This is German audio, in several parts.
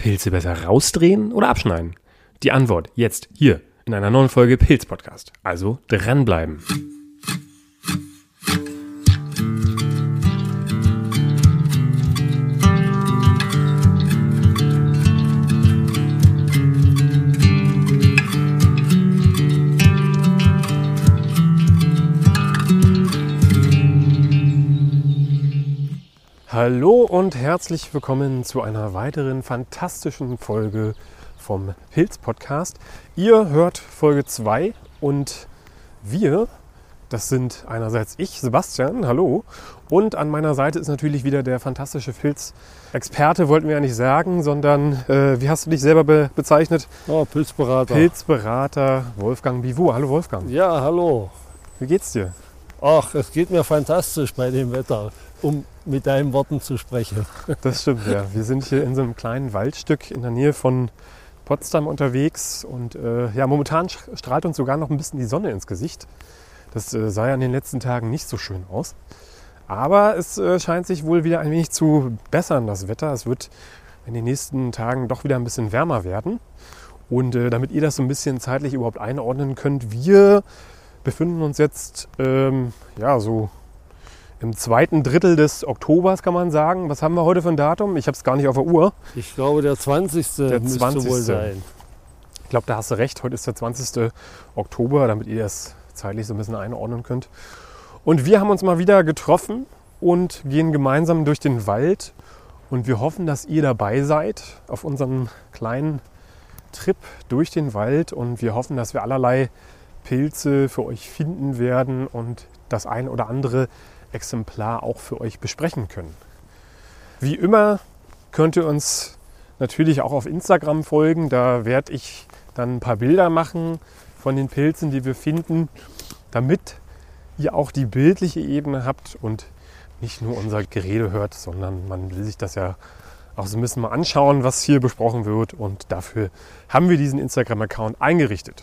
Pilze besser rausdrehen oder abschneiden? Die Antwort jetzt hier in einer neuen Folge Pilz Podcast. Also dranbleiben. Hallo und herzlich willkommen zu einer weiteren fantastischen Folge vom Pilz Podcast. Ihr hört Folge 2 und wir, das sind einerseits ich, Sebastian, hallo, und an meiner Seite ist natürlich wieder der fantastische Pilzexperte, wollten wir ja nicht sagen, sondern äh, wie hast du dich selber be bezeichnet? Oh, Pilzberater. Pilzberater Wolfgang Bivou. Hallo Wolfgang. Ja, hallo. Wie geht's dir? Ach, es geht mir fantastisch bei dem Wetter, um mit deinen Worten zu sprechen. Das stimmt, ja. Wir sind hier in so einem kleinen Waldstück in der Nähe von Potsdam unterwegs und äh, ja, momentan strahlt uns sogar noch ein bisschen die Sonne ins Gesicht. Das äh, sah ja in den letzten Tagen nicht so schön aus. Aber es äh, scheint sich wohl wieder ein wenig zu bessern, das Wetter. Es wird in den nächsten Tagen doch wieder ein bisschen wärmer werden. Und äh, damit ihr das so ein bisschen zeitlich überhaupt einordnen könnt, wir befinden uns jetzt ähm, ja so im zweiten Drittel des Oktobers, kann man sagen. Was haben wir heute für ein Datum? Ich habe es gar nicht auf der Uhr. Ich glaube, der 20. Der müsste 20.. wohl sein. Ich glaube, da hast du recht. Heute ist der 20. Oktober, damit ihr das zeitlich so ein bisschen einordnen könnt. Und wir haben uns mal wieder getroffen und gehen gemeinsam durch den Wald. Und wir hoffen, dass ihr dabei seid auf unserem kleinen Trip durch den Wald. Und wir hoffen, dass wir allerlei Pilze für euch finden werden und das ein oder andere Exemplar auch für euch besprechen können. Wie immer könnt ihr uns natürlich auch auf Instagram folgen. Da werde ich dann ein paar Bilder machen von den Pilzen, die wir finden, damit ihr auch die bildliche Ebene habt und nicht nur unser Gerede hört, sondern man will sich das ja auch so ein bisschen mal anschauen, was hier besprochen wird. Und dafür haben wir diesen Instagram-Account eingerichtet.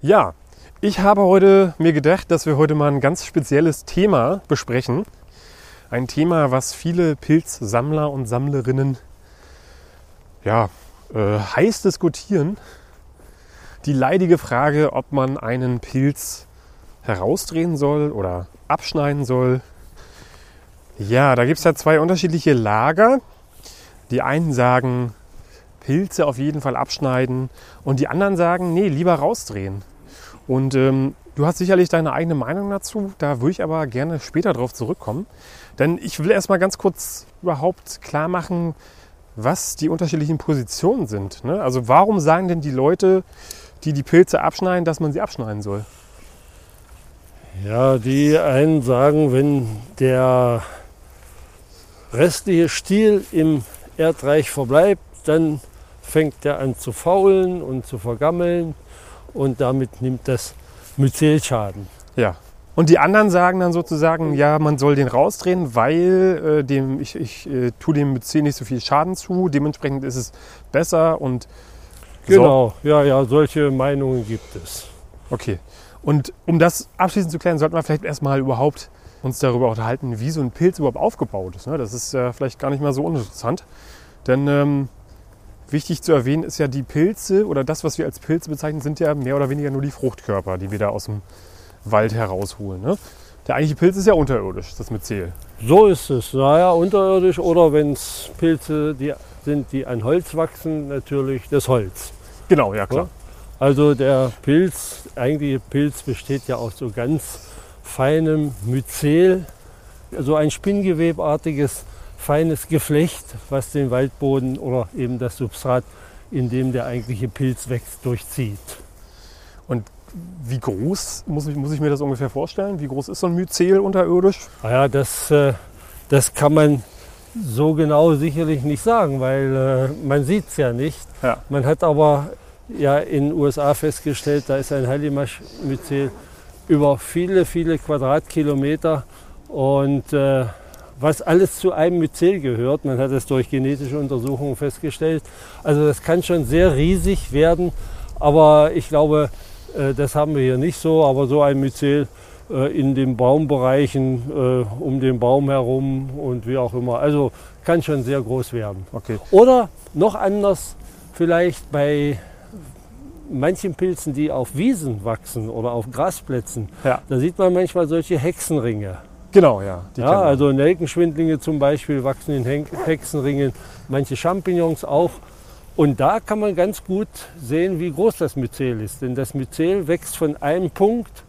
Ja, ich habe heute mir gedacht, dass wir heute mal ein ganz spezielles Thema besprechen. Ein Thema, was viele Pilzsammler und Sammlerinnen ja, äh, heiß diskutieren. Die leidige Frage, ob man einen Pilz herausdrehen soll oder abschneiden soll. Ja, da gibt es ja zwei unterschiedliche Lager. Die einen sagen, Pilze auf jeden Fall abschneiden und die anderen sagen, nee, lieber rausdrehen. Und ähm, du hast sicherlich deine eigene Meinung dazu. Da würde ich aber gerne später drauf zurückkommen. Denn ich will erstmal ganz kurz überhaupt klar machen, was die unterschiedlichen Positionen sind. Ne? Also warum sagen denn die Leute, die die Pilze abschneiden, dass man sie abschneiden soll? Ja, die einen sagen, wenn der restliche Stiel im Erdreich verbleibt, dann fängt er an zu faulen und zu vergammeln und damit nimmt das Myzel Schaden. Ja. Und die anderen sagen dann sozusagen, ja, man soll den rausdrehen, weil äh, dem, ich, ich äh, tue dem Myzel nicht so viel Schaden zu. Dementsprechend ist es besser und Genau, ja, ja, solche Meinungen gibt es. Okay. Und um das abschließend zu klären, sollten wir vielleicht erstmal überhaupt uns darüber unterhalten, wie so ein Pilz überhaupt aufgebaut ist. ne? Das ist ja vielleicht gar nicht mal so uninteressant. Denn ähm, wichtig zu erwähnen ist ja, die Pilze oder das, was wir als Pilze bezeichnen, sind ja mehr oder weniger nur die Fruchtkörper, die wir da aus dem Wald herausholen. Ne? Der eigentliche Pilz ist ja unterirdisch, das Myzel. So ist es. Naja, unterirdisch oder wenn es Pilze die sind, die an Holz wachsen, natürlich das Holz. Genau, ja klar. Also der Pilz, eigentliche Pilz besteht ja aus so ganz feinem Myzel, so ein spinngewebartiges, feines Geflecht, was den Waldboden oder eben das Substrat, in dem der eigentliche Pilz wächst, durchzieht. Wie groß muss ich, muss ich mir das ungefähr vorstellen? Wie groß ist so ein Myzel unterirdisch? Naja, das, äh, das kann man so genau sicherlich nicht sagen, weil äh, man sieht es ja nicht. Ja. Man hat aber ja in den USA festgestellt, da ist ein Hallimasch-Myzel über viele, viele Quadratkilometer und äh, was alles zu einem Myzel gehört. Man hat es durch genetische Untersuchungen festgestellt. Also das kann schon sehr riesig werden, aber ich glaube, äh, das haben wir hier nicht so. Aber so ein Myzel äh, in den Baumbereichen, äh, um den Baum herum und wie auch immer. Also kann schon sehr groß werden. Okay. Oder noch anders, vielleicht bei manchen Pilzen, die auf Wiesen wachsen oder auf Grasplätzen. Ja. Da sieht man manchmal solche Hexenringe. Genau, ja. Ja, also Nelkenschwindlinge zum Beispiel wachsen in Hen- Hexenringen, manche Champignons auch. Und da kann man ganz gut sehen, wie groß das Myzel ist. Denn das Myzel wächst von einem Punkt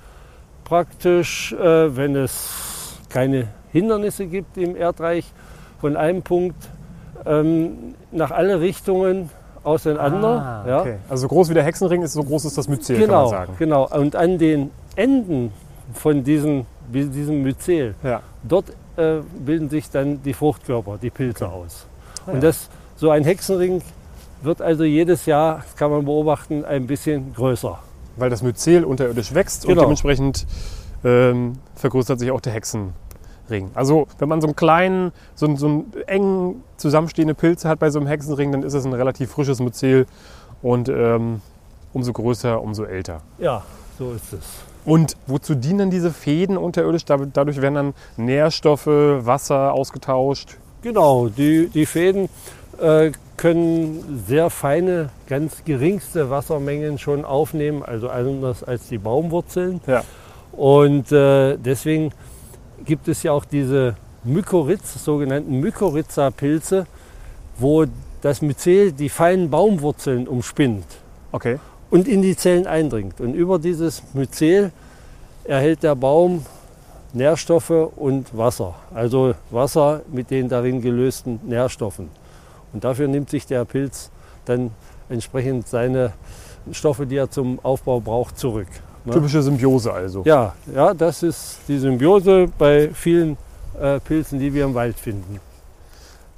praktisch, äh, wenn es keine Hindernisse gibt im Erdreich, von einem Punkt ähm, nach alle Richtungen auseinander. Ah, ja. okay. Also so groß wie der Hexenring ist, so groß ist das Myzel, kann man Genau, sagen. genau. Und an den Enden von diesen, diesem Myzel, Ja. dort äh, bilden sich dann die Fruchtkörper, die Pilze aus. Ah, Und das, so ein Hexenring wird also jedes Jahr, das kann man beobachten, ein bisschen größer. Weil das Myzel unterirdisch wächst und Genau. dementsprechend ähm, vergrößert sich auch der Hexenring. Also wenn man so einen kleinen, so einen, so einen engen zusammenstehende Pilze hat bei so einem Hexenring, dann ist es ein relativ frisches Myzel und ähm, umso größer, umso älter. Ja, so ist es. Und wozu dienen diese Fäden unterirdisch? Da- Dadurch werden dann Nährstoffe, Wasser ausgetauscht. Genau, die, die Fäden äh, können sehr feine, ganz geringste Wassermengen schon aufnehmen, also anders als die Baumwurzeln. Ja. Und äh, deswegen gibt es ja auch diese Mykorrhiz, sogenannten Mykorrhiza-Pilze, wo das Myzel die feinen Baumwurzeln umspinnt Okay. Und in die Zellen eindringt. Und über dieses Myzel erhält der Baum Nährstoffe und Wasser. Also Wasser mit den darin gelösten Nährstoffen. Und dafür nimmt sich der Pilz dann entsprechend seine Stoffe, die er zum Aufbau braucht, zurück. Ne? Typische Symbiose also. Ja, ja, das ist die Symbiose bei vielen äh, Pilzen, die wir im Wald finden.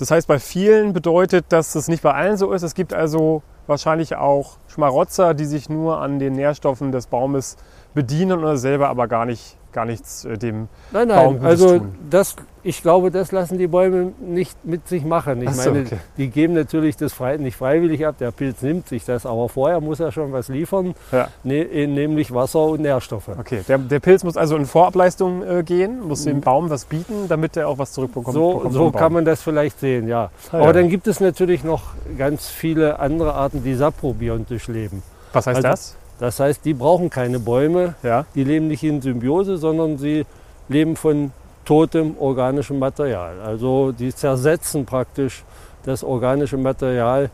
Das heißt, bei vielen bedeutet, dass es nicht bei allen so ist. Es gibt also wahrscheinlich auch Schmarotzer, die sich nur an den Nährstoffen des Baumes bedienen oder selber aber gar, nicht, gar nichts äh, dem. Nein, Baum nein, Gutes also tun. das, ich glaube, das lassen die Bäume nicht mit sich machen. Ich so, meine, okay. die geben natürlich das frei, nicht freiwillig ab, der Pilz nimmt sich das, aber vorher muss er schon was liefern, Ja. ne, nämlich Wasser und Nährstoffe. Okay, der, der Pilz muss also in Vorableistung äh, gehen, muss dem Baum was bieten, damit er auch was zurückbekommt. So, so Baum. kann man das vielleicht sehen, ja. Ah, Aber ja. dann gibt es natürlich noch ganz viele andere Arten, die saprobiontisch leben. Was heißt also- das? Das heißt, die brauchen keine Bäume, Ja. die leben nicht in Symbiose, sondern sie leben von totem organischem Material. Also die zersetzen praktisch das organische Material,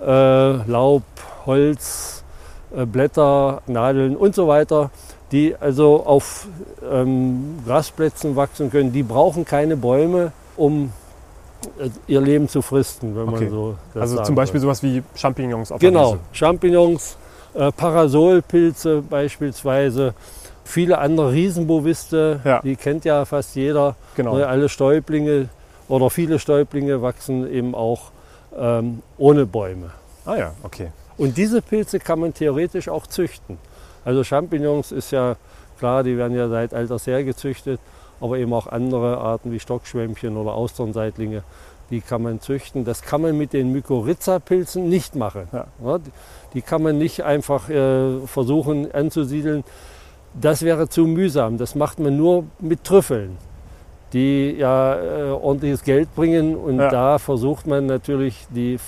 äh, Laub, Holz, äh, Blätter, Nadeln und so weiter, die also auf ähm, Grasplätzen wachsen können. Die brauchen keine Bäume, um äh, ihr Leben zu fristen, wenn Okay. man so Also zum Beispiel soll. sowas wie Champignons auf Genau. Champignons, äh, Parasolpilze beispielsweise, viele andere Riesenboviste, Ja. die kennt ja fast jeder. Genau. Ne, alle Stäublinge oder viele Stäublinge wachsen eben auch ähm, ohne Bäume. Ah ja, okay. Und diese Pilze kann man theoretisch auch züchten. Also Champignons ist ja klar, die werden ja seit alters her gezüchtet, aber eben auch andere Arten wie Stockschwämmchen oder Austernseitlinge, die kann man züchten. Das kann man mit den Mykorrhiza-Pilzen nicht machen. Ja. Die, kann man nicht einfach äh, versuchen anzusiedeln. Das wäre zu mühsam. Das macht man nur mit Trüffeln, die ja äh, ordentliches Geld bringen. Und Ja. da versucht man natürlich die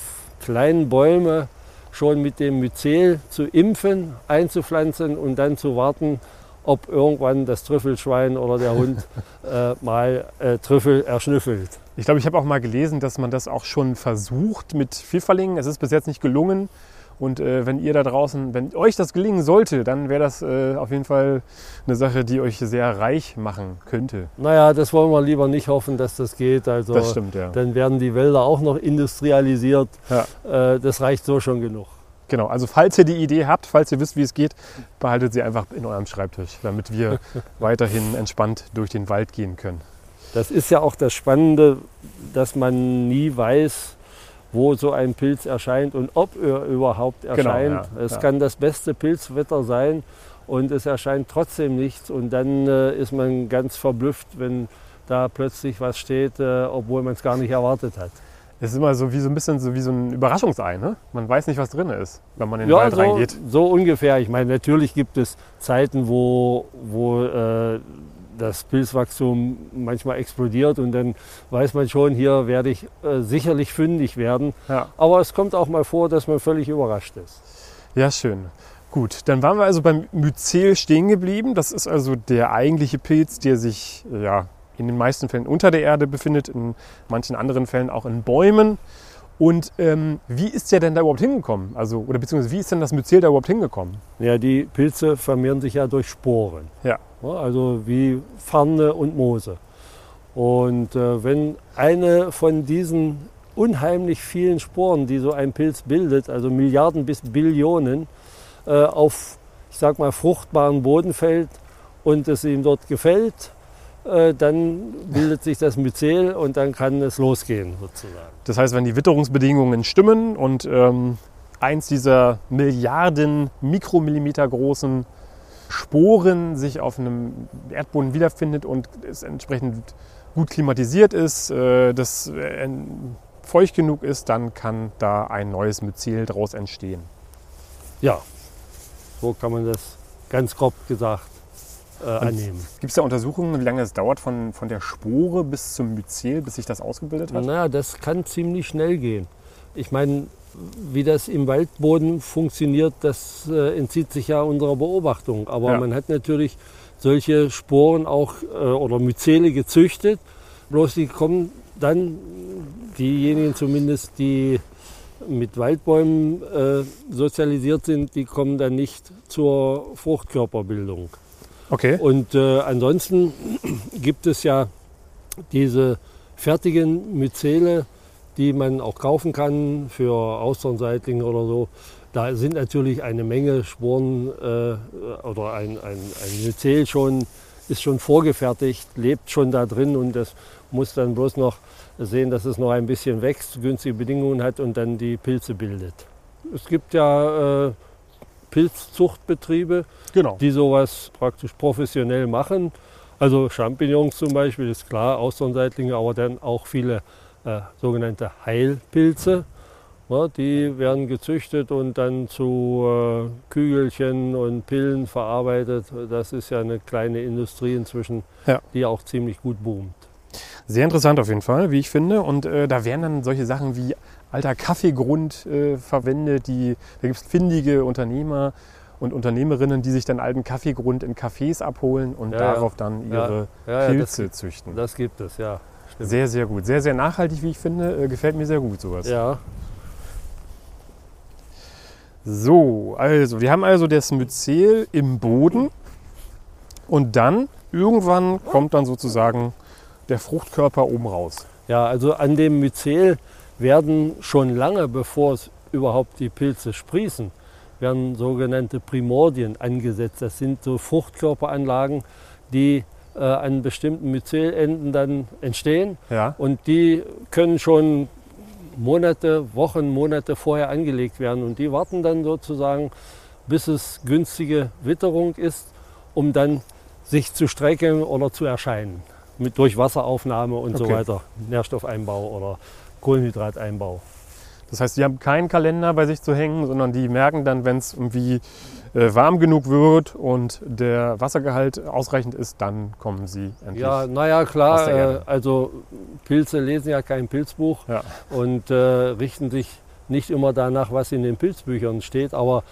kleinen Bäume schon mit dem Myzel zu impfen, einzupflanzen und dann zu warten, ob irgendwann das Trüffelschwein oder der Hund äh, mal äh, Trüffel erschnüffelt. Ich glaube, ich habe auch mal gelesen, dass man das auch schon versucht mit Pfifferlingen. Es ist bis jetzt nicht gelungen. Und äh, wenn ihr da draußen, wenn euch das gelingen sollte, dann wäre das äh, auf jeden Fall eine Sache, die euch sehr reich machen könnte. Naja, das wollen wir lieber nicht hoffen, dass das geht. Also Das stimmt, ja. dann werden die Wälder auch noch industrialisiert. Ja. Äh, das reicht so schon genug. Genau, also falls ihr die Idee habt, falls ihr wisst, wie es geht, behaltet sie einfach in eurem Schreibtisch, damit wir weiterhin entspannt durch den Wald gehen können. Das ist ja auch das Spannende, dass man nie weiß, wo so ein Pilz erscheint und ob er überhaupt erscheint. ja, es ja. kann das beste Pilzwetter sein und es erscheint trotzdem nichts und dann äh, ist man ganz verblüfft, wenn da plötzlich was steht, äh, obwohl man es gar nicht erwartet hat. Es ist immer so wie so ein bisschen so wie so ein Überraschungsei, ne? Man weiß nicht, was drin ist, wenn man in den Ja, Wald so, reingeht. so ungefähr. Ich meine, natürlich gibt es Zeiten, wo, wo äh, das Pilzwachstum manchmal explodiert und dann weiß man schon, hier werde ich äh, sicherlich fündig werden. Ja. Aber es kommt auch mal vor, dass man völlig überrascht ist. Ja, schön. Gut, dann waren wir also beim Myzel stehen geblieben. Das ist also der eigentliche Pilz, der sich ja, in den meisten Fällen unter der Erde befindet, in manchen anderen Fällen auch in Bäumen. Und ähm, wie ist der denn da überhaupt hingekommen? Also, oder beziehungsweise wie ist denn das Myzel da überhaupt hingekommen? Ja, die Pilze vermehren sich ja durch Sporen. Ja. Also wie Farne und Moose. Und äh, wenn eine von diesen unheimlich vielen Sporen, die so ein Pilz bildet, also Milliarden bis Billionen, äh, auf, ich sag mal, fruchtbaren Boden fällt und es ihm dort gefällt, dann bildet sich das Myzel und dann kann es losgehen sozusagen. Das heißt, wenn die Witterungsbedingungen stimmen und ähm, eins dieser Milliarden Mikromillimeter großen Sporen sich auf einem Erdboden wiederfindet und es entsprechend gut klimatisiert ist, äh, das äh, feucht genug ist, dann kann da ein neues Myzel daraus entstehen. Ja, so kann man das ganz grob gesagt äh, annehmen. Gibt es da Untersuchungen, wie lange es dauert von, von der Spore bis zum Myzel, bis sich das ausgebildet hat? Naja, das kann ziemlich schnell gehen. Ich meine, wie das im Waldboden funktioniert, das äh, entzieht sich ja unserer Beobachtung. Aber Ja. man hat natürlich solche Sporen auch äh, oder Myzele gezüchtet. Bloß die kommen dann, diejenigen zumindest, die mit Waldbäumen äh, sozialisiert sind, die kommen dann nicht zur Fruchtkörperbildung. Okay. Und äh, ansonsten gibt es ja diese fertigen Myzele, die man auch kaufen kann für Austernseitlinge oder so. Da sind natürlich eine Menge Sporen äh, oder ein, ein, ein Myzel schon, ist schon vorgefertigt, lebt schon da drin und das muss dann bloß noch sehen, dass es noch ein bisschen wächst, günstige Bedingungen hat und dann die Pilze bildet. Es gibt ja äh, Pilzzuchtbetriebe, Genau. die sowas praktisch professionell machen. Also Champignons zum Beispiel, ist klar, Austernseitlinge, aber dann auch viele äh, sogenannte Heilpilze. Ja, die werden gezüchtet und dann zu äh, Kügelchen und Pillen verarbeitet. Das ist ja eine kleine Industrie inzwischen, Ja. die auch ziemlich gut boomt. Sehr interessant auf jeden Fall, wie ich finde. Und äh, da werden dann solche Sachen wie alter Kaffeegrund äh, verwendet. Die, da gibt es findige Unternehmer und Unternehmerinnen, die sich dann alten Kaffeegrund in Cafés abholen und Ja, darauf dann ihre Ja, ja, Pilze züchten. Das gibt es, ja. stimmt. Sehr, sehr gut. Sehr, sehr nachhaltig, wie ich finde. Äh, gefällt mir sehr gut sowas. Ja, So, also wir haben also das Myzel im Boden und dann irgendwann kommt dann sozusagen der Fruchtkörper oben raus. Ja, also an dem Myzel werden schon lange, bevor es überhaupt die Pilze sprießen, werden sogenannte Primordien angesetzt. Das sind so Fruchtkörperanlagen, die äh, an bestimmten Myzelenden dann entstehen. Ja, Und die können schon Monate, Wochen, Monate vorher angelegt werden. Und die warten dann sozusagen, bis es günstige Witterung ist, um dann sich zu strecken oder zu erscheinen. Mit, durch Wasseraufnahme und so Okay. weiter. Nährstoffeinbau oder Kohlenhydrateinbau. das heißt, die haben keinen Kalender bei sich zu hängen, sondern die merken dann, wenn es irgendwie äh, warm genug wird und der Wassergehalt ausreichend ist, dann kommen sie endlich. Ja, naja, klar. Äh, also Pilze lesen ja kein Pilzbuch Ja. und äh, richten sich nicht immer danach, was in den Pilzbüchern steht. Aber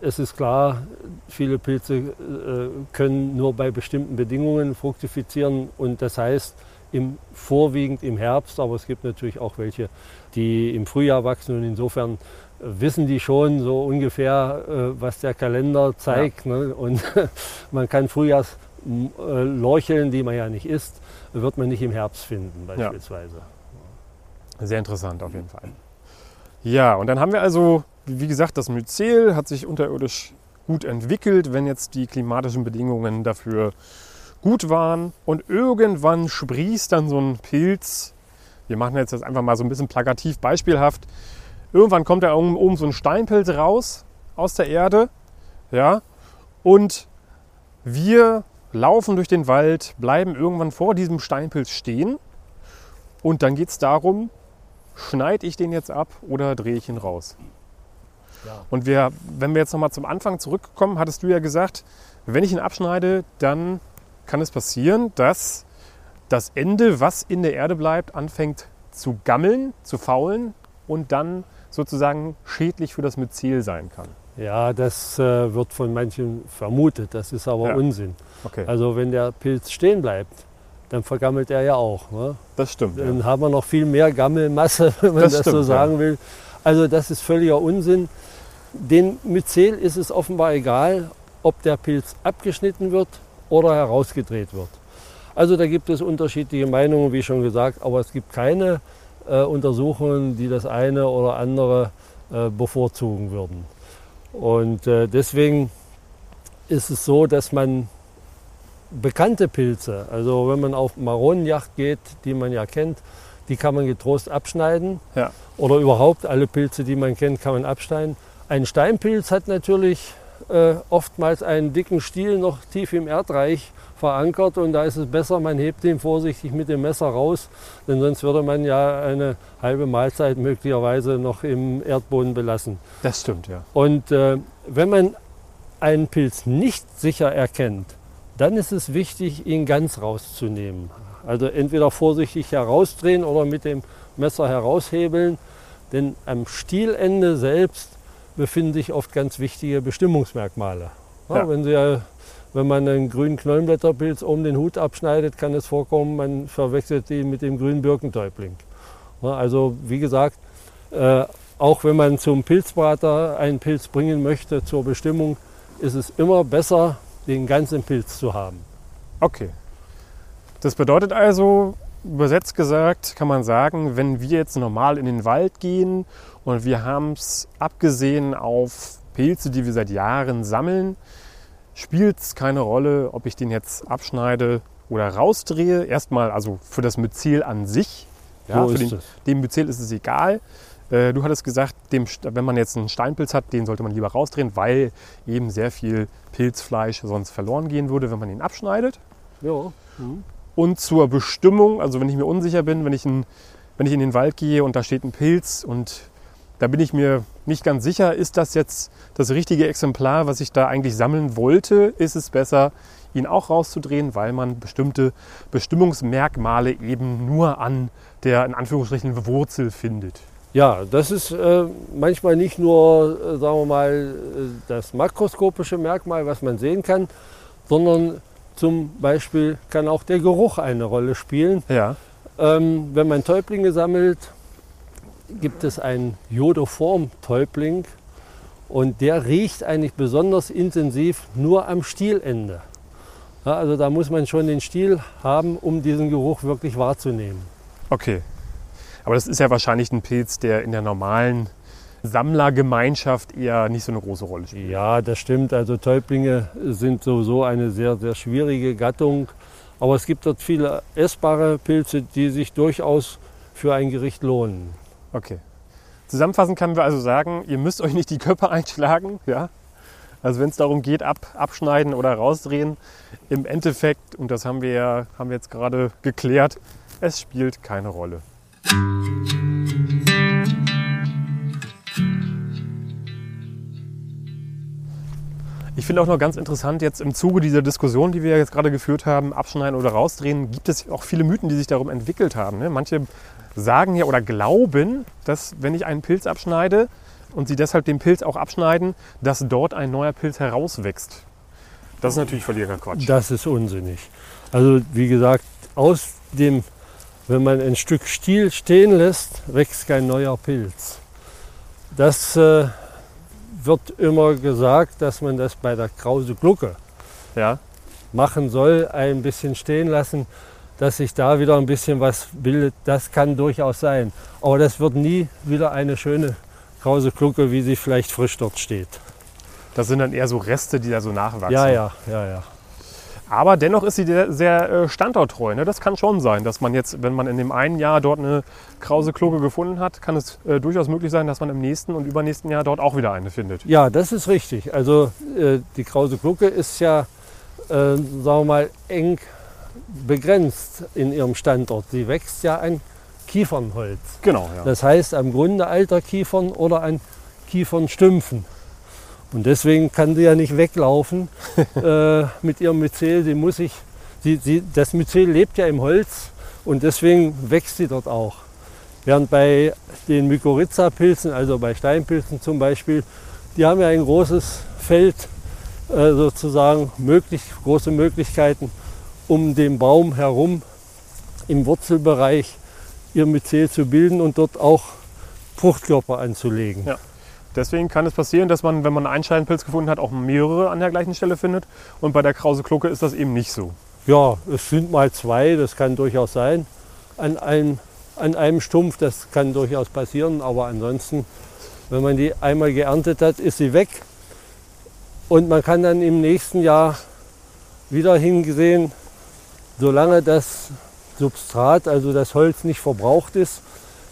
es ist klar, viele Pilze äh, können nur bei bestimmten Bedingungen fruktifizieren und das heißt im, vorwiegend im Herbst, aber es gibt natürlich auch welche, die im Frühjahr wachsen und insofern äh, wissen die schon so ungefähr, äh, was der Kalender zeigt. Ne? Und man kann Frühjahrs m- äh, die man ja nicht isst, wird man nicht im Herbst finden beispielsweise. Sehr interessant auf jeden Fall. Ja, und dann haben wir also, wie gesagt, das Myzel hat sich unterirdisch gut entwickelt, wenn jetzt die klimatischen Bedingungen dafür gut waren. Und irgendwann sprießt dann so ein Pilz. Wir machen jetzt das einfach mal so ein bisschen plakativ beispielhaft. Irgendwann kommt da oben, oben so ein Steinpilz raus aus der Erde. Ja, und wir laufen durch den Wald, bleiben irgendwann vor diesem Steinpilz stehen. Und dann geht es darum, schneide ich den jetzt ab oder drehe ich ihn raus? Ja. Und wir, wenn wir jetzt nochmal zum Anfang zurückkommen, hattest du ja gesagt, wenn ich ihn abschneide, dann kann es passieren, dass das Ende, was in der Erde bleibt, anfängt zu gammeln, zu faulen und dann sozusagen schädlich für das Myzel sein kann. Ja, das äh, wird von manchen vermutet, das ist aber Ja. Unsinn. Okay, Also wenn der Pilz stehen bleibt, dann vergammelt er ja auch. Ne? das stimmt. Ja. Dann haben wir noch viel mehr Gammelmasse, wenn man Das das, so stimmt, sagen will. Also das ist völliger Unsinn. Den Myzel ist es offenbar egal, ob der Pilz abgeschnitten wird oder herausgedreht wird. Also da gibt es unterschiedliche Meinungen, wie schon gesagt, aber es gibt keine äh, Untersuchungen, die das eine oder andere äh, bevorzugen würden. Und äh, deswegen ist es so, dass man bekannte Pilze, also wenn man auf Maronenjagd geht, die man ja kennt, die kann man getrost abschneiden. Ja. Oder überhaupt alle Pilze, die man kennt, kann man abschneiden. Ein Steinpilz hat natürlich äh, oftmals einen dicken Stiel noch tief im Erdreich verankert und da ist es besser, man hebt ihn vorsichtig mit dem Messer raus, denn sonst würde man ja eine halbe Mahlzeit möglicherweise noch im Erdboden belassen. Das stimmt, ja. Und äh, wenn man einen Pilz nicht sicher erkennt, dann ist es wichtig, ihn ganz rauszunehmen. Also entweder vorsichtig herausdrehen oder mit dem Messer heraushebeln, denn am Stielende selbst befinden sich oft ganz wichtige Bestimmungsmerkmale. Ja, Ja. Wenn, Sie, wenn man einen grünen Knollenblätterpilz um den Hut abschneidet, kann es vorkommen, man verwechselt ihn mit dem grünen Birkentäubling. Also wie gesagt, äh, auch wenn man zum Pilzbrater einen Pilz bringen möchte zur Bestimmung, ist es immer besser, den ganzen Pilz zu haben. Okay. Das bedeutet also, übersetzt gesagt, kann man sagen, wenn wir jetzt normal in den Wald gehen und wir haben es abgesehen auf Pilze, die wir seit Jahren sammeln, spielt es keine Rolle, ob ich den jetzt abschneide oder rausdrehe. Erstmal also für das Myzel an sich. Ja, für den, dem Myzel ist es egal. Äh, Du hattest gesagt, dem, wenn man jetzt einen Steinpilz hat, den sollte man lieber rausdrehen, weil eben sehr viel Pilzfleisch sonst verloren gehen würde, wenn man ihn abschneidet. Ja. Und zur Bestimmung, also wenn ich mir unsicher bin, wenn ich, in, wenn ich in den Wald gehe und da steht ein Pilz und da bin ich mir nicht ganz sicher, ist das jetzt das richtige Exemplar, was ich da eigentlich sammeln wollte, ist es besser, ihn auch rauszudrehen, weil man bestimmte Bestimmungsmerkmale eben nur an der in Anführungsstrichen Wurzel findet. Ja, das ist äh, manchmal nicht nur, äh, sagen wir mal, äh, das makroskopische Merkmal, was man sehen kann, sondern zum Beispiel kann auch der Geruch eine Rolle spielen. Ja, Ähm, wenn man Täublinge sammelt, gibt es einen Jodoform-Täubling und der riecht eigentlich besonders intensiv nur am Stielende. Ja, also da muss man schon den Stiel haben, um diesen Geruch wirklich wahrzunehmen. okay. Aber das ist ja wahrscheinlich ein Pilz, der in der normalen Sammlergemeinschaft eher nicht so eine große Rolle spielt. Ja, das stimmt. Also Täublinge sind sowieso eine sehr, sehr schwierige Gattung. Aber es gibt dort viele essbare Pilze, die sich durchaus für ein Gericht lohnen. Okay. Zusammenfassend können wir also sagen, ihr müsst euch nicht die Köpfe einschlagen. Ja? Also wenn es darum geht, ab, abschneiden oder rausdrehen, im Endeffekt, und das haben wir haben wir jetzt gerade geklärt, es spielt keine Rolle. Ich finde auch noch ganz interessant, jetzt im Zuge dieser Diskussion, die wir jetzt gerade geführt haben, abschneiden oder rausdrehen, gibt es auch viele Mythen, die sich darum entwickelt haben. Ne? Manche sagen ja oder glauben, dass wenn ich einen Pilz abschneide und sie deshalb den Pilz auch abschneiden, dass dort ein neuer Pilz herauswächst. Das ist natürlich völliger Quatsch. Das ist unsinnig. Also wie gesagt, aus dem, wenn man ein Stück Stiel stehen lässt, wächst kein neuer Pilz. Das äh, wird immer gesagt, dass man das bei der Krause Glucke Ja, machen soll, ein bisschen stehen lassen, dass sich da wieder ein bisschen was bildet. Das kann durchaus sein. Aber das wird nie wieder eine schöne Krause Glucke, wie sie vielleicht frisch dort steht. das sind dann eher so Reste, die da so nachwachsen. Ja, ja, ja, ja. Aber dennoch ist sie sehr, äh, standorttreu. Ne? Das kann schon sein, dass man jetzt, wenn man in dem einen Jahr dort eine krause Kluge gefunden hat, kann es äh, durchaus möglich sein, dass man im nächsten und übernächsten Jahr dort auch wieder eine findet. Ja, das ist richtig. Also äh, die Krause Glucke ist ja, äh, sagen wir mal, eng begrenzt in ihrem Standort. Sie wächst ja an Kiefernholz. Genau, ja. Das heißt am Grunde alter Kiefern oder an Kiefernstümpfen. Und deswegen kann sie ja nicht weglaufen äh, mit ihrem Myzel. Sie muss sich, sie, sie, das Myzel lebt ja im Holz und deswegen wächst sie dort auch. Während bei den Mykorrhiza-Pilzen, also bei Steinpilzen zum Beispiel, die haben ja ein großes Feld, äh, sozusagen möglich, große Möglichkeiten, um den Baum herum im Wurzelbereich ihr Myzel zu bilden und dort auch Fruchtkörper anzulegen. Ja. Deswegen kann es passieren, dass man, wenn man einen Steinpilz gefunden hat, auch mehrere an der gleichen Stelle findet. Und bei der Krause Glucke ist das eben nicht so. Ja, es sind mal zwei, das kann durchaus sein. An einem, an einem Stumpf, das kann durchaus passieren. Aber ansonsten, wenn man die einmal geerntet hat, ist sie weg. Und man kann dann im nächsten Jahr wieder hingesehen, solange das Substrat, also das Holz nicht verbraucht ist,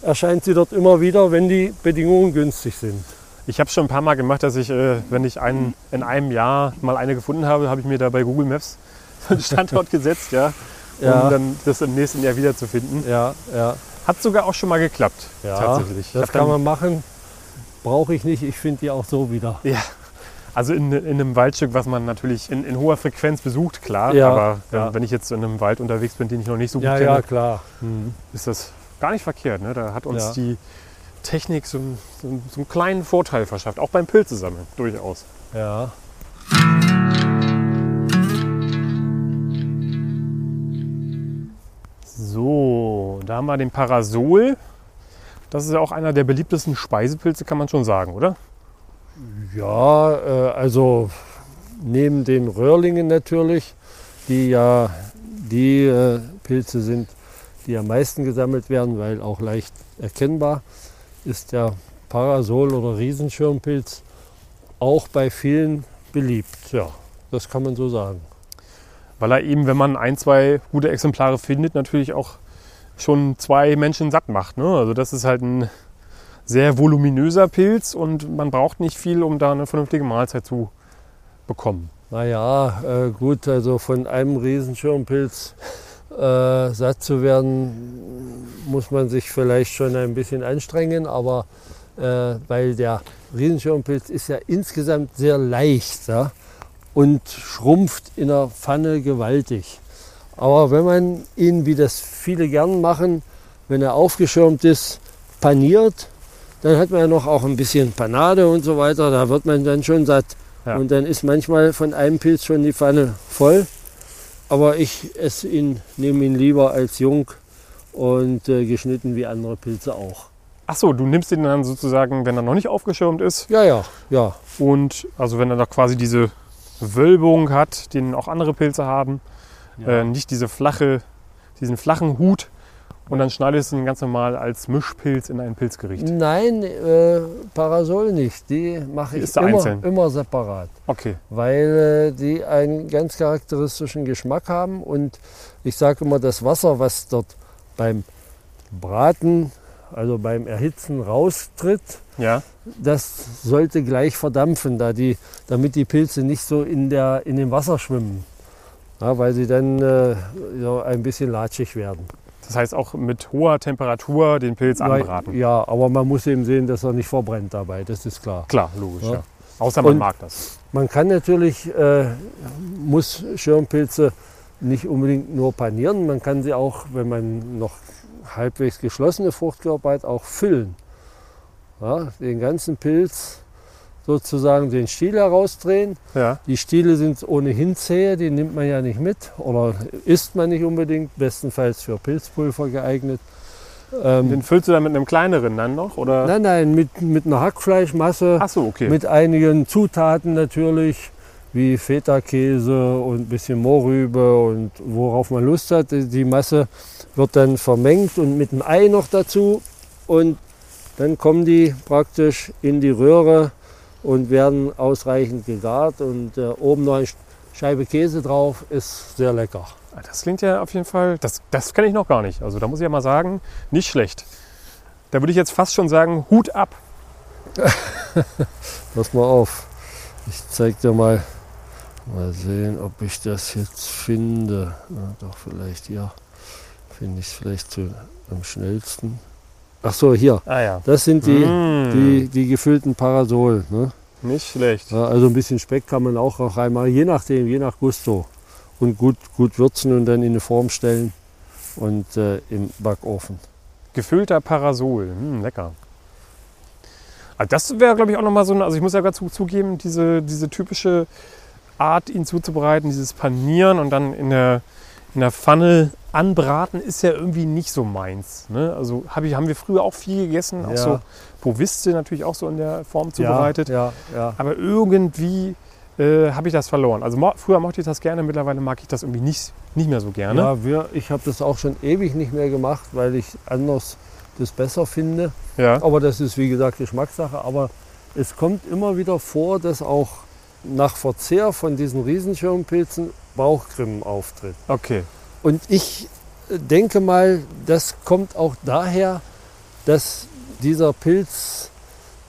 erscheint sie dort immer wieder, wenn die Bedingungen günstig sind. Ich habe schon ein paar Mal gemacht, dass ich, äh, wenn ich einen, in einem Jahr mal eine gefunden habe, habe ich mir da bei Google Maps einen Standort gesetzt, ja, um Ja. dann das im nächsten Jahr wieder zu finden. Ja, ja, Hat sogar auch schon mal geklappt, ja. tatsächlich. Ich Das kann man machen. Brauche ich nicht. Ich finde die auch so wieder. Ja, also in, in einem Waldstück, was man natürlich in, in hoher Frequenz besucht, klar. Ja, aber äh, ja. wenn ich jetzt in einem Wald unterwegs bin, den ich noch nicht so gut Ja, kenne, ja, klar. Mhm. ist das gar nicht verkehrt. Ne? Da hat uns die Technik so, einen- so, so einen kleinen Vorteil verschafft, auch beim Pilze sammeln, durchaus. Ja. So, da haben wir den Parasol. Das ist ja auch einer der beliebtesten Speisepilze, kann man schon sagen, oder? Ja, äh, also neben den Röhrlingen natürlich, die ja die äh, Pilze sind, die am meisten gesammelt werden, weil auch leicht erkennbar, ist der Parasol oder Riesenschirmpilz auch bei vielen beliebt. Ja, das kann man so sagen. Weil er eben, wenn man ein, zwei gute Exemplare findet, natürlich auch schon zwei Menschen satt macht. Ne? Also das ist halt ein sehr voluminöser Pilz und man braucht nicht viel, um da eine vernünftige Mahlzeit zu bekommen. Naja, äh, gut, also von einem Riesenschirmpilz äh, satt zu werden, muss man sich vielleicht schon ein bisschen anstrengen, aber äh, weil der Riesenschirmpilz ist ja insgesamt sehr leicht ja, und schrumpft in der Pfanne gewaltig. Aber wenn man ihn, wie das viele gern machen, wenn er aufgeschirmt ist, paniert, dann hat man ja noch auch ein bisschen Panade und so weiter, da wird man dann schon satt. Ja. Und dann ist manchmal von einem Pilz schon die Pfanne voll. Aber ich esse ihn, nehme ihn lieber als jung und äh, geschnitten wie andere Pilze auch. Ach so, du nimmst ihn dann sozusagen, wenn er noch nicht aufgeschirmt ist Ja, ja, ja. und also wenn er noch quasi diese Wölbung hat, den auch andere Pilze haben, Ja. äh, nicht diese flache, diesen flachen Hut und dann schneidest du ihn ganz normal als Mischpilz in ein Pilzgericht. Nein, äh, Parasol nicht. Die mache ich immer, immer separat, Okay, weil äh, die einen ganz charakteristischen Geschmack haben. Und ich sage immer, das Wasser, was dort beim Braten, also beim Erhitzen raustritt, ja. das sollte gleich verdampfen, da die, damit die Pilze nicht so in, der, in dem Wasser schwimmen. Ja, weil sie dann äh, so ein bisschen latschig werden. Das heißt auch mit hoher Temperatur den Pilz anbraten. Ja, aber man muss eben sehen, dass er nicht verbrennt dabei, das ist klar. Klar, logisch. Ja. Ja. Außer man Und- mag das. Man kann natürlich, äh, muss Schirmpilze nicht unbedingt nur panieren, man kann sie auch, wenn man noch halbwegs geschlossene Fruchtkörper hat, auch füllen. Ja, den ganzen Pilz sozusagen den Stiel herausdrehen Ja. Die Stiele sind ohnehin zäh, die nimmt man ja nicht mit oder isst man nicht unbedingt, bestenfalls für Pilzpulver geeignet. Ähm, Den füllst du dann mit einem kleineren dann noch? Oder? nein, nein, mit, mit einer Hackfleischmasse, Ach so, okay. mit einigen Zutaten natürlich, wie Feta-Käse und ein bisschen Mohrrübe und worauf man Lust hat. Die Masse wird dann vermengt und mit einem Ei noch dazu und dann kommen die praktisch in die Röhre und werden ausreichend gegart und äh, oben noch eine Scheibe Käse drauf, ist sehr lecker. Das klingt ja auf jeden Fall, das, das kenne ich noch gar nicht. Also da muss ich ja mal sagen, nicht schlecht. Da würde ich jetzt fast schon sagen, Hut ab. Pass mal auf, ich zeig dir mal, mal sehen, ob ich das jetzt finde. Na, doch vielleicht ja. finde ich vielleicht so am schnellsten. Ach so, hier. Ah ja. Das sind die, Mm. die, die gefüllten Parasol. Ne? Nicht schlecht. Ja, also ein bisschen Speck kann man auch noch reinmachen, je nachdem, je nach Gusto. Und gut, gut würzen und dann in eine Form stellen und äh, im Backofen. Gefüllter Parasol. Hm, lecker. Also das wäre, glaube ich, auch nochmal so eine, also ich muss ja dazu zugeben, diese, diese typische Art, ihn zuzubereiten, dieses Panieren und dann in der, in der Pfanne anbraten, ist ja irgendwie nicht so meins. Ne? Also hab ich, haben wir früher auch viel gegessen, auch Ja. so Boviste natürlich auch so in der Form zubereitet. Ja, ja. Aber irgendwie äh, habe ich das verloren. Also mo früher mochte ich das gerne, mittlerweile mag ich das irgendwie nicht, nicht mehr so gerne. ja wir, ich habe das auch schon ewig nicht mehr gemacht, weil ich anders das besser finde. Ja. Aber das ist wie gesagt Geschmackssache. Aber es kommt immer wieder vor, dass auch nach Verzehr von diesen Riesenschirmpilzen Bauchgrimmen auftritt. Okay. Und ich denke mal, das kommt auch daher, dass dieser Pilz,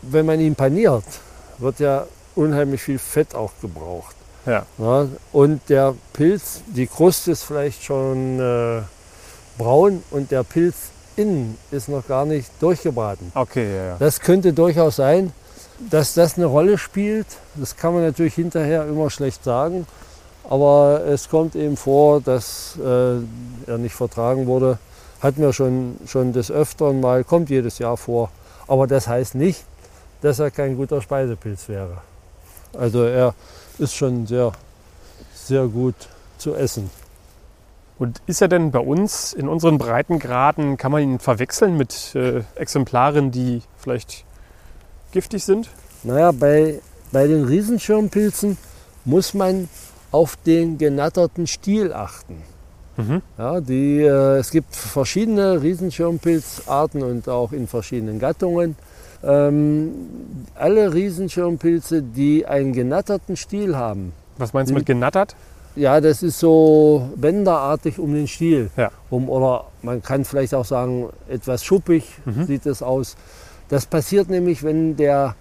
wenn man ihn paniert, wird ja unheimlich viel Fett auch gebraucht. Ja. Ja, und der Pilz, die Kruste ist vielleicht schon äh, braun und der Pilz innen ist noch gar nicht durchgebraten. Okay, ja, ja. Das könnte durchaus sein, dass das eine Rolle spielt. Das kann man natürlich hinterher immer schlecht sagen. Aber es kommt eben vor, dass äh, er nicht vertragen wurde. Hatten wir schon, schon des Öfteren mal, kommt jedes Jahr vor. Aber das heißt nicht, dass er kein guter Speisepilz wäre. Also er ist schon sehr, sehr gut zu essen. Und ist er denn bei uns in unseren Breitengraden, kann man ihn verwechseln mit äh, Exemplaren, die vielleicht giftig sind? Naja, bei, bei den Riesenschirmpilzen muss man auf den genatterten Stiel achten. Mhm. Ja, die, äh, es gibt verschiedene Riesenschirmpilzarten und auch in verschiedenen Gattungen. Ähm, alle Riesenschirmpilze, die einen genatterten Stiel haben, Was meinst du mit genattert? ja, das ist so bänderartig um den Stiel. Ja. Um, oder man kann vielleicht auch sagen, etwas schuppig Mhm. sieht es aus. Das passiert nämlich, wenn der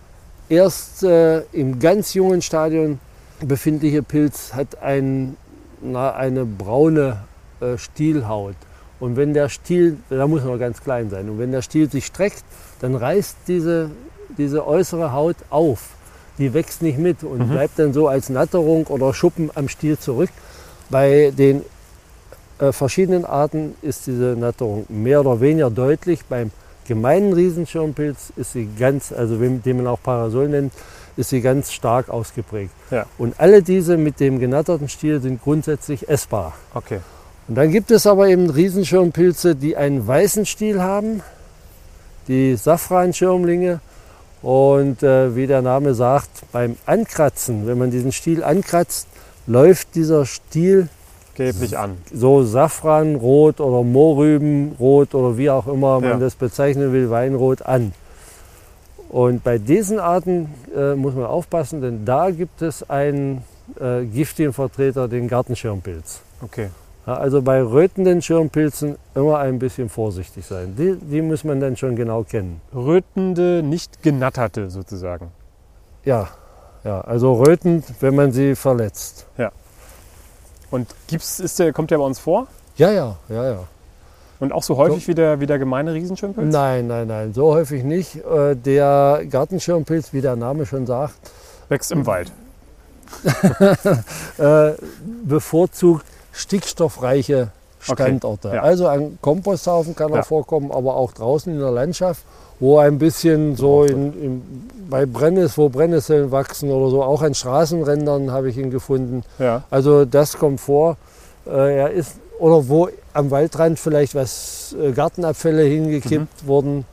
erst äh, im ganz jungen Stadion befindliche Pilz hat ein, na, eine braune äh, Stielhaut. Und wenn der Stiel, da muss noch ganz klein sein, und wenn der Stiel sich streckt, dann reißt diese, diese äußere Haut auf. Die wächst nicht mit und Mhm. bleibt dann so als Natterung oder Schuppen am Stiel zurück. Bei den äh, verschiedenen Arten ist diese Natterung mehr oder weniger deutlich. Beim gemeinen Riesenschirmpilz ist sie ganz, also den man auch Parasol nennt, ist sie ganz stark ausgeprägt. Ja. Und alle diese mit dem genatterten Stiel sind grundsätzlich essbar. Okay. Und dann gibt es aber eben Riesenschirmpilze, die einen weißen Stiel haben, die Safranschirmlinge. Und äh, wie der Name sagt, beim Ankratzen, wenn man diesen Stiel ankratzt, läuft dieser Stiel Gelblich an. so Safranrot oder Mohrrübenrot oder wie auch immer man Ja. das bezeichnen will, Weinrot an. Und bei diesen Arten äh, muss man aufpassen, denn da gibt es einen äh, giftigen Vertreter, den Gartenschirmpilz. Okay. Ja, also bei rötenden Schirmpilzen immer ein bisschen vorsichtig sein. Die, die muss man dann schon genau kennen. Rötende, nicht genatterte sozusagen. Ja, ja also rötend, wenn man sie verletzt. Und gibt's, ist der, kommt der bei uns vor? Ja, ja, ja, ja. Und auch so häufig wie, der, wie der gemeine Riesenschirmpilz? Nein, nein, nein, so häufig nicht. Äh, Der Gartenschirmpilz, wie der Name schon sagt, Wächst im Wald. äh, bevorzugt stickstoffreiche Standorte. ja. Also ein Komposthaufen kann Ja. auch vorkommen, aber auch draußen in der Landschaft, wo ein bisschen so in, in, bei Brennness, wo Brennnesseln wachsen oder so, auch an Straßenrändern habe ich ihn gefunden. Ja. Also das kommt vor. Äh, er ist oder wo am Waldrand vielleicht was äh, Gartenabfälle hingekippt wurden,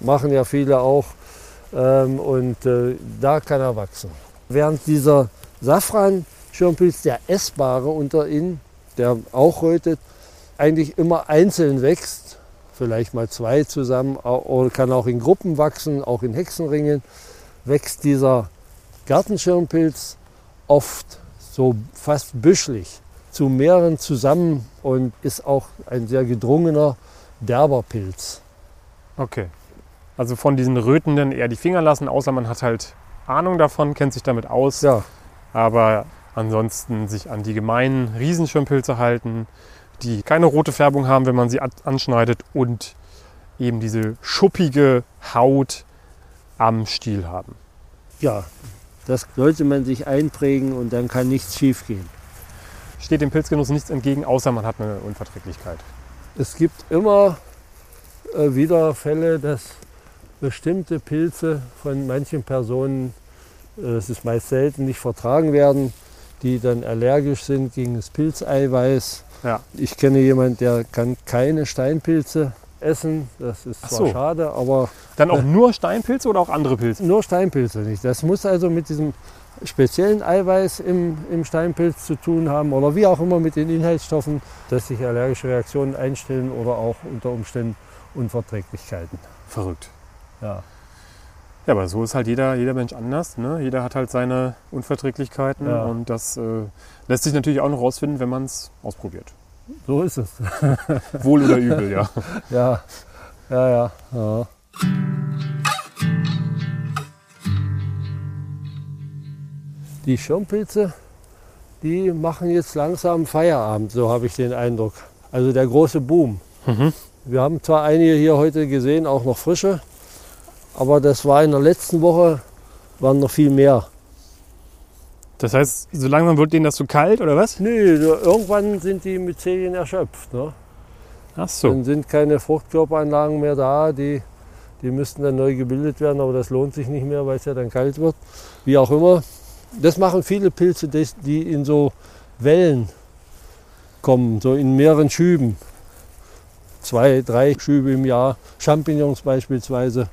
machen ja viele auch. Ähm, und äh, da kann er wachsen. Während dieser Safran-Schirmpilz, der essbare unter ihnen, der auch rötet, eigentlich immer einzeln wächst, vielleicht mal zwei zusammen, oder kann auch in Gruppen wachsen, auch in Hexenringen, wächst dieser Gartenschirmpilz oft so fast büschelig zu mehreren zusammen und ist auch ein sehr gedrungener, derber Pilz. Okay. Also von diesen Rötenden eher die Finger lassen, außer man hat halt Ahnung davon, kennt sich damit aus. Ja, Aber ansonsten sich an die gemeinen Riesenschirmpilze halten, die keine rote Färbung haben, wenn man sie anschneidet und eben diese schuppige Haut am Stiel haben. Ja, das sollte man sich einprägen und dann kann nichts schief gehen. Steht dem Pilzgenuss nichts entgegen, außer man hat eine Unverträglichkeit. Es gibt immer äh, wieder Fälle, dass bestimmte Pilze von manchen Personen, äh, es ist meist selten, nicht vertragen werden, die dann allergisch sind gegen das Pilzeiweiß. Ja. Ich kenne jemanden, der kann keine Steinpilze essen. Das ist zwar so. schade, aber. Dann auch nur Steinpilze oder auch andere Pilze? Nur Steinpilze nicht. Das muss also mit diesem speziellen Eiweiß im, im Steinpilz zu tun haben oder wie auch immer mit den Inhaltsstoffen, dass sich allergische Reaktionen einstellen oder auch unter Umständen Unverträglichkeiten. Verrückt. Ja. Ja, aber so ist halt jeder, jeder Mensch anders. Ne? Jeder hat halt seine Unverträglichkeiten ja. und das äh, lässt sich natürlich auch noch rausfinden, wenn man es ausprobiert. So ist es. Wohl oder übel, ja. Ja, ja, ja. ja. Die Schirmpilze, die machen jetzt langsam Feierabend, so habe ich den Eindruck. Also der große Boom. Mhm. Wir haben zwar einige hier heute gesehen, auch noch frische, aber das war in der letzten Woche, waren noch viel mehr. Das heißt, so langsam wird denen das zu kalt oder was? Nö, irgendwann sind die Myzelien erschöpft. Ne? Ach so. Dann sind keine Fruchtkörperanlagen mehr da, die, die müssten dann neu gebildet werden, aber das lohnt sich nicht mehr, weil es ja dann kalt wird. Wie auch immer. Das machen viele Pilze, die in so Wellen kommen, so in mehreren Schüben. Zwei, drei Schübe im Jahr. Champignons beispielsweise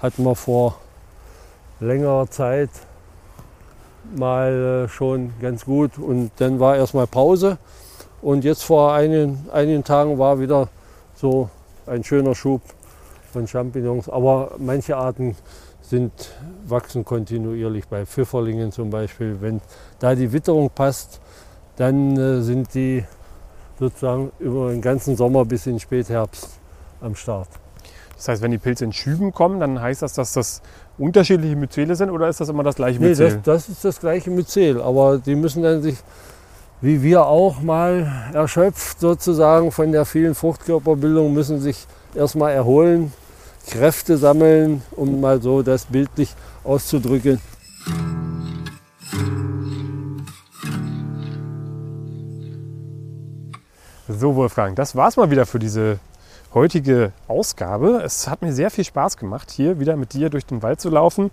hatten wir vor längerer Zeit mal äh, schon ganz gut. Und dann war erstmal Pause. Und jetzt vor einigen, einigen Tagen war wieder so ein schöner Schub von Champignons. Aber manche Arten sind, wachsen kontinuierlich. Bei Pfifferlingen zum Beispiel. Wenn da die Witterung passt, dann äh, sind die sozusagen über den ganzen Sommer bis in den Spätherbst am Start. Das heißt, wenn die Pilze in Schüben kommen, dann heißt das, dass das unterschiedliche Myzele sind oder ist das immer das gleiche Myzel? Nee, das, das ist das gleiche Myzel, aber die müssen dann sich, wie wir auch mal erschöpft sozusagen von der vielen Fruchtkörperbildung, müssen sich erstmal erholen, Kräfte sammeln, um mal so das bildlich auszudrücken. So, Wolfgang, das war's mal wieder für diese heutige Ausgabe. Es hat mir sehr viel Spaß gemacht, hier wieder mit dir durch den Wald zu laufen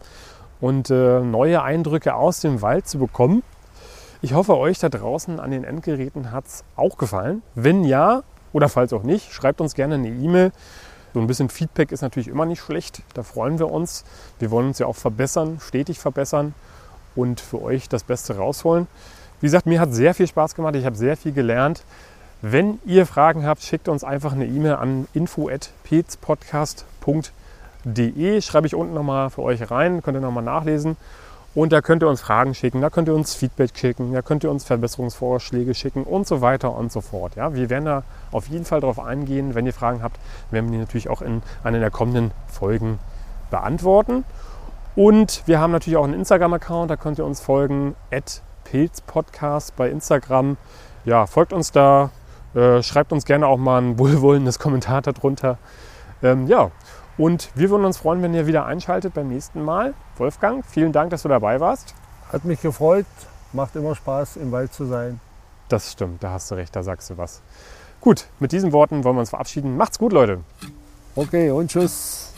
und äh, neue Eindrücke aus dem Wald zu bekommen. Ich hoffe, euch da draußen an den Endgeräten hat es auch gefallen. Wenn ja, oder falls auch nicht, schreibt uns gerne eine E-Mail. So ein bisschen Feedback ist natürlich immer nicht schlecht. Da freuen wir uns. Wir wollen uns ja auch verbessern, stetig verbessern und für euch das Beste rausholen. Wie gesagt, mir hat sehr viel Spaß gemacht. Ich habe sehr viel gelernt. Wenn ihr Fragen habt, schickt uns einfach eine E-Mail an info.petspodcast.de. Schreibe ich unten nochmal für euch rein, könnt ihr nochmal nachlesen. Und da könnt ihr uns Fragen schicken, da könnt ihr uns Feedback schicken, da könnt ihr uns Verbesserungsvorschläge schicken und so weiter und so fort. Ja, wir werden da auf jeden Fall darauf eingehen. Wenn ihr Fragen habt, werden wir die natürlich auch in einer der kommenden Folgen beantworten. Und wir haben natürlich auch einen Instagram-Account, da könnt ihr uns folgen, pilzpodcast bei Instagram. Ja, folgt uns da, äh, schreibt uns gerne auch mal ein wohlwollendes Kommentar darunter. Ähm, ja, und wir würden uns freuen, wenn ihr wieder einschaltet beim nächsten Mal. Wolfgang, vielen Dank, dass du dabei warst. Hat mich gefreut. Macht immer Spaß, im Wald zu sein. Das stimmt, da hast du recht, da sagst du was. Gut, mit diesen Worten wollen wir uns verabschieden. Macht's gut, Leute. Okay, und tschüss.